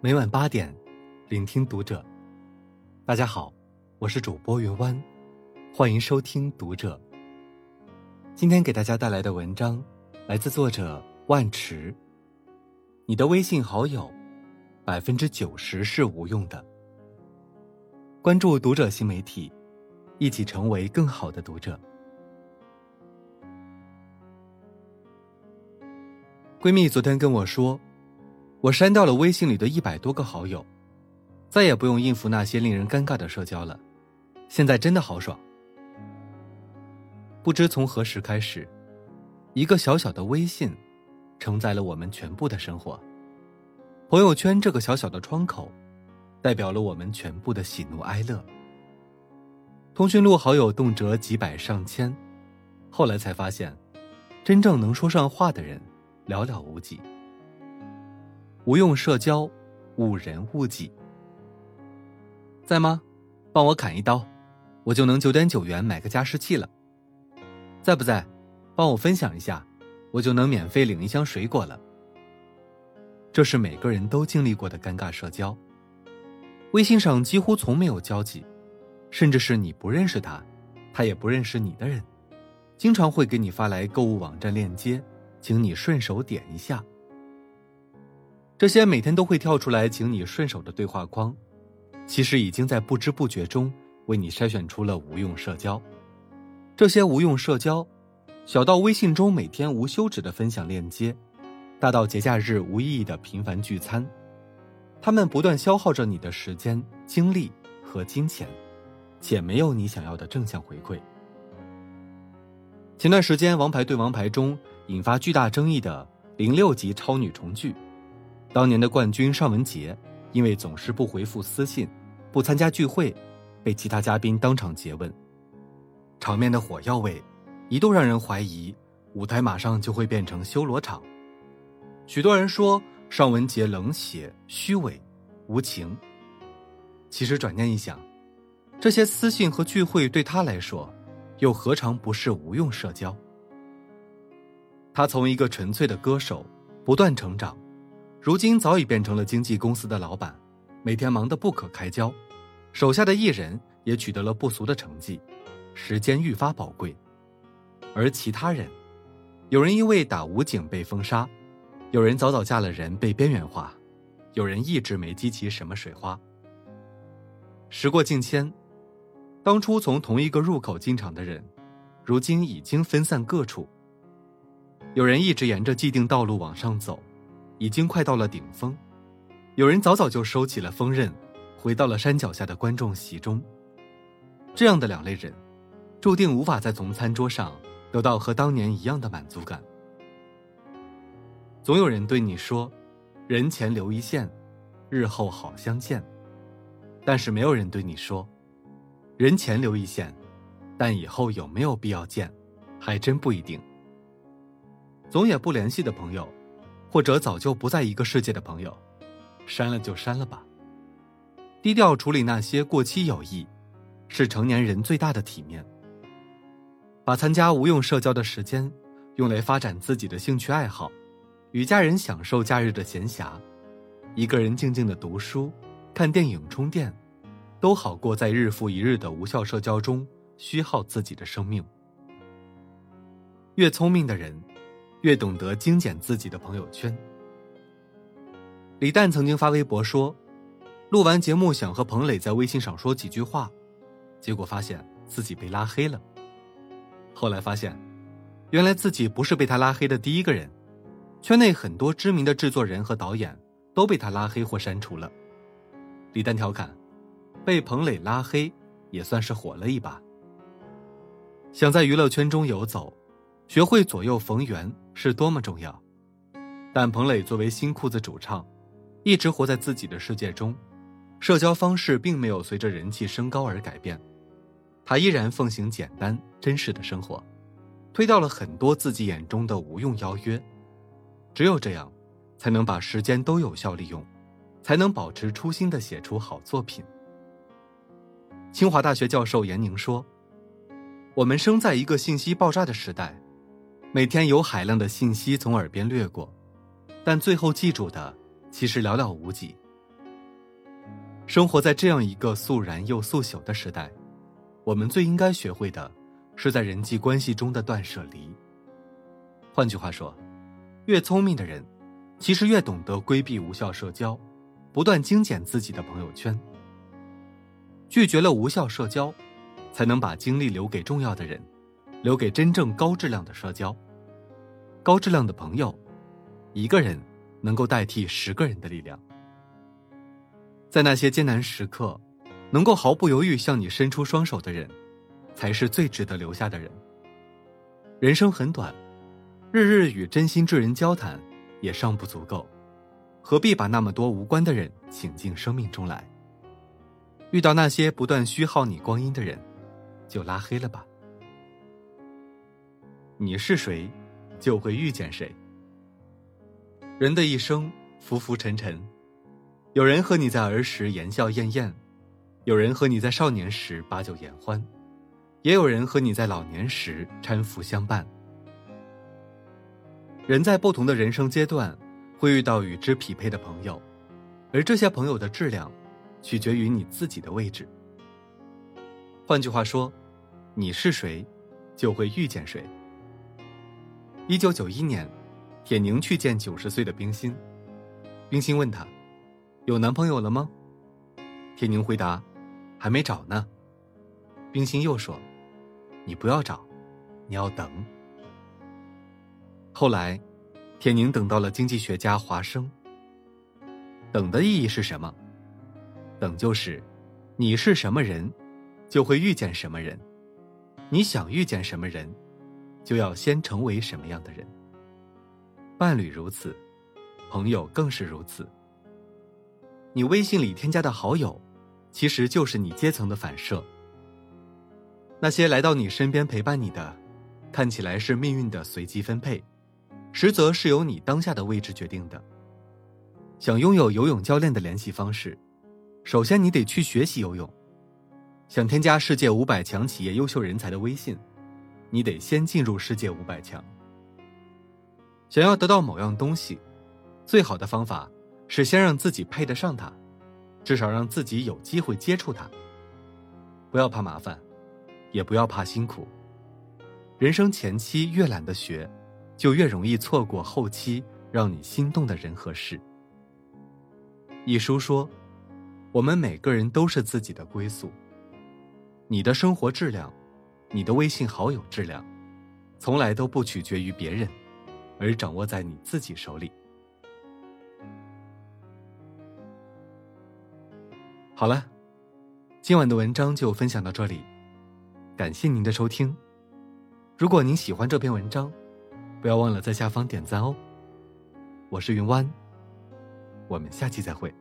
每晚八点，聆听读者。大家好，我是主播云湾，欢迎收听读者。今天给大家带来的文章来自作者万池。你的微信好友，百分之九十是无用的。关注读者新媒体，一起成为更好的读者。闺蜜昨天跟我说。我删掉了微信里的一百多个好友，再也不用应付那些令人尴尬的社交了。现在真的好爽。不知从何时开始，一个小小的微信，承载了我们全部的生活。朋友圈这个小小的窗口，代表了我们全部的喜怒哀乐。通讯录好友动辄几百上千，后来才发现，真正能说上话的人，寥寥无几。无用社交，误人误己。在吗？帮我砍一刀，我就能九点九元买个加湿器了。在不在？帮我分享一下，我就能免费领一箱水果了。这是每个人都经历过的尴尬社交。微信上几乎从没有交集，甚至是你不认识他，他也不认识你的人，经常会给你发来购物网站链接，请你顺手点一下。这些每天都会跳出来请你顺手的对话框，其实已经在不知不觉中为你筛选出了无用社交。这些无用社交，小到微信中每天无休止的分享链接，大到节假日无意义的频繁聚餐，他们不断消耗着你的时间、精力和金钱，且没有你想要的正向回馈。前段时间，《王牌对王牌》中引发巨大争议的零六级超女重聚。当年的冠军尚雯婕，因为总是不回复私信、不参加聚会，被其他嘉宾当场诘问，场面的火药味，一度让人怀疑舞台马上就会变成修罗场。许多人说尚雯婕冷血、虚伪、无情。其实转念一想，这些私信和聚会对他来说，又何尝不是无用社交？他从一个纯粹的歌手，不断成长。如今早已变成了经纪公司的老板，每天忙得不可开交，手下的艺人也取得了不俗的成绩，时间愈发宝贵。而其他人，有人因为打武警被封杀，有人早早嫁了人被边缘化，有人一直没激起什么水花。时过境迁，当初从同一个入口进场的人，如今已经分散各处。有人一直沿着既定道路往上走。已经快到了顶峰，有人早早就收起了锋刃，回到了山脚下的观众席中。这样的两类人，注定无法再从餐桌上得到和当年一样的满足感。总有人对你说：“人前留一线，日后好相见。”但是没有人对你说：“人前留一线，但以后有没有必要见，还真不一定。”总也不联系的朋友。或者早就不在一个世界的朋友，删了就删了吧。低调处理那些过期友谊，是成年人最大的体面。把参加无用社交的时间，用来发展自己的兴趣爱好，与家人享受假日的闲暇，一个人静静的读书、看电影、充电，都好过在日复一日的无效社交中虚耗自己的生命。越聪明的人。越懂得精简自己的朋友圈。李诞曾经发微博说，录完节目想和彭磊在微信上说几句话，结果发现自己被拉黑了。后来发现，原来自己不是被他拉黑的第一个人，圈内很多知名的制作人和导演都被他拉黑或删除了。李诞调侃，被彭磊拉黑也算是火了一把。想在娱乐圈中游走。学会左右逢源是多么重要，但彭磊作为新裤子主唱，一直活在自己的世界中，社交方式并没有随着人气升高而改变，他依然奉行简单真实的生活，推掉了很多自己眼中的无用邀约，只有这样，才能把时间都有效利用，才能保持初心的写出好作品。清华大学教授严宁说：“我们生在一个信息爆炸的时代。”每天有海量的信息从耳边掠过，但最后记住的其实寥寥无几，生活在这样一个肃然又速朽的时代，我们最应该学会的，是在人际关系中的断舍离。换句话说，越聪明的人，其实越懂得规避无效社交，不断精简自己的朋友圈。拒绝了无效社交，才能把精力留给重要的人，留给真正高质量的社交。高质量的朋友，一个人能够代替十个人的力量。在那些艰难时刻，能够毫不犹豫向你伸出双手的人，才是最值得留下的人。人生很短，日日与真心之人交谈，也尚不足够，何必把那么多无关的人请进生命中来？遇到那些不断虚耗你光阴的人，就拉黑了吧。你是谁，就会遇见谁。人的一生浮浮沉沉。有人和你在儿时言笑晏晏，有人和你在少年时把酒言欢，也有人和你在老年时搀扶相伴。人在不同的人生阶段，会遇到与之匹配的朋友，而这些朋友的质量，取决于你自己的位置。换句话说，你是谁，就会遇见谁。一九九一年，铁凝去见九十岁的冰心，冰心问他。有男朋友了吗？铁凝回答：“还没找呢。”冰心又说：“你不要找，你要等。”后来，铁凝等到了经济学家华生。等的意义是什么？等就是，你是什么人，就会遇见什么人；你想遇见什么人，就要先成为什么样的人。伴侣如此，朋友更是如此。你微信里添加的好友，其实就是你阶层的反射。那些来到你身边陪伴你的，看起来是命运的随机分配，实则是由你当下的位置决定的。想拥有游泳教练的联系方式，首先你得去学习游泳；想添加世界五百强企业优秀人才的微信，你得先进入世界五百强。想要得到某样东西，最好的方法。是先让自己配得上它，至少让自己有机会接触它。不要怕麻烦，也不要怕辛苦。人生前期越懒得学，就越容易错过后期让你心动的人和事。一书说：“我们每个人都是自己的归宿。你的生活质量，你的微信好友质量，从来都不取决于别人，而掌握在你自己手里。”好了，今晚的文章就分享到这里，感谢您的收听。如果您喜欢这篇文章，不要忘了在下方点赞哦。我是云湾，我们下期再会。